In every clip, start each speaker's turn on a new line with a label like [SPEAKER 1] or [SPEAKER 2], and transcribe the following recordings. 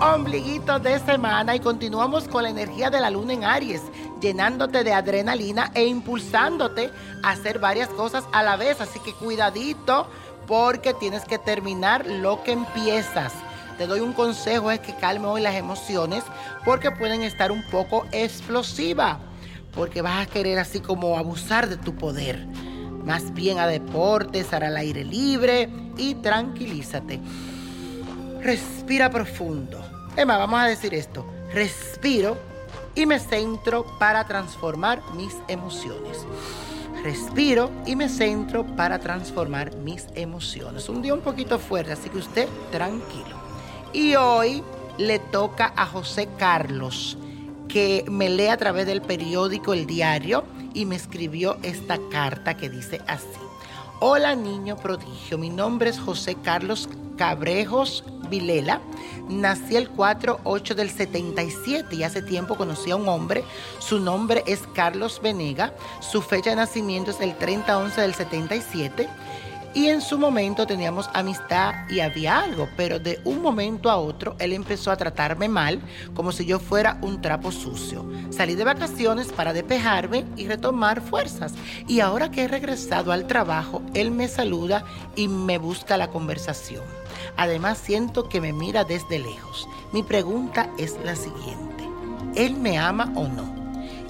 [SPEAKER 1] ombliguito de semana y continuamos con la energía de la luna en Aries, llenándote de adrenalina e impulsándote a hacer varias cosas a la vez. Así que cuidadito porque tienes que terminar lo que empiezas. Te doy un consejo, es que calme hoy las emociones porque pueden estar un poco explosivas, porque vas a querer así como abusar de tu poder. Más bien a deportes, al aire libre y tranquilízate. Respira profundo. Emma, vamos a decir esto. Respiro y me centro para transformar mis emociones. Respiro y me centro para transformar mis emociones. Un día un poquito fuerte, así que usted tranquilo. Y hoy le toca a José Carlos, que me lee a través del periódico El Diario y me escribió esta carta que dice así. Hola niño prodigio, mi nombre es José Carlos Cabrejos Vilela. Nací el 4-8 del 77 y hace tiempo conocí a un hombre. Su nombre es Carlos Venega. Su fecha de nacimiento es el 30-11 del 77 y en su momento teníamos amistad y había algo, pero de un momento a otro él empezó a tratarme mal, como si yo fuera un trapo sucio. Salí de vacaciones para despejarme y retomar fuerzas. Y ahora que he regresado al trabajo, él me saluda y me busca la conversación. Además siento que me mira desde lejos. Mi pregunta es la siguiente. ¿Él me ama o no?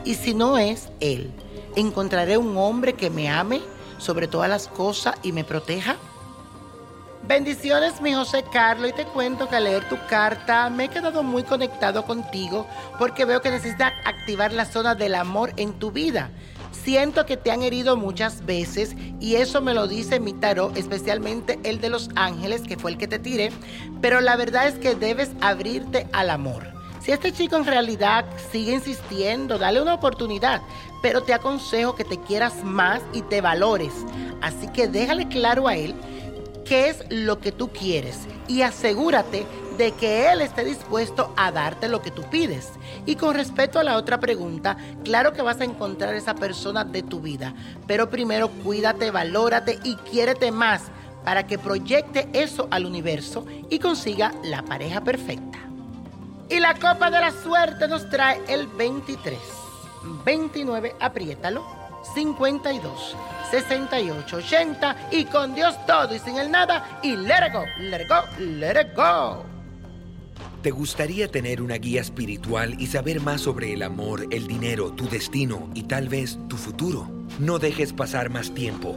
[SPEAKER 1] Y si no es él, ¿encontraré un hombre que me ame? Sobre todas las cosas y me proteja? Bendiciones, mi José Carlos, y te cuento que al leer tu carta me he quedado muy conectado contigo porque veo que necesitas activar la zona del amor en tu vida. Siento que te han herido muchas veces y eso me lo dice mi tarot, especialmente el de los ángeles, que fue el que te tiré, pero la verdad es que debes abrirte al amor. Si este chico en realidad sigue insistiendo, dale una oportunidad, pero te aconsejo que te quieras más y te valores. Así que déjale claro a él qué es lo que tú quieres y asegúrate de que él esté dispuesto a darte lo que tú pides. Y con respecto a la otra pregunta, claro que vas a encontrar esa persona de tu vida, pero primero cuídate, valórate y quiérete más para que proyecte eso al universo y consiga la pareja perfecta. Y la copa de la suerte nos trae el 23, 29, apriétalo, 52, 68, 80 y con Dios todo y sin el nada y let it go, let go, let it go.
[SPEAKER 2] ¿Te gustaría tener una guía espiritual y saber más sobre el amor, el dinero, tu destino y tal vez tu futuro? No dejes pasar más tiempo.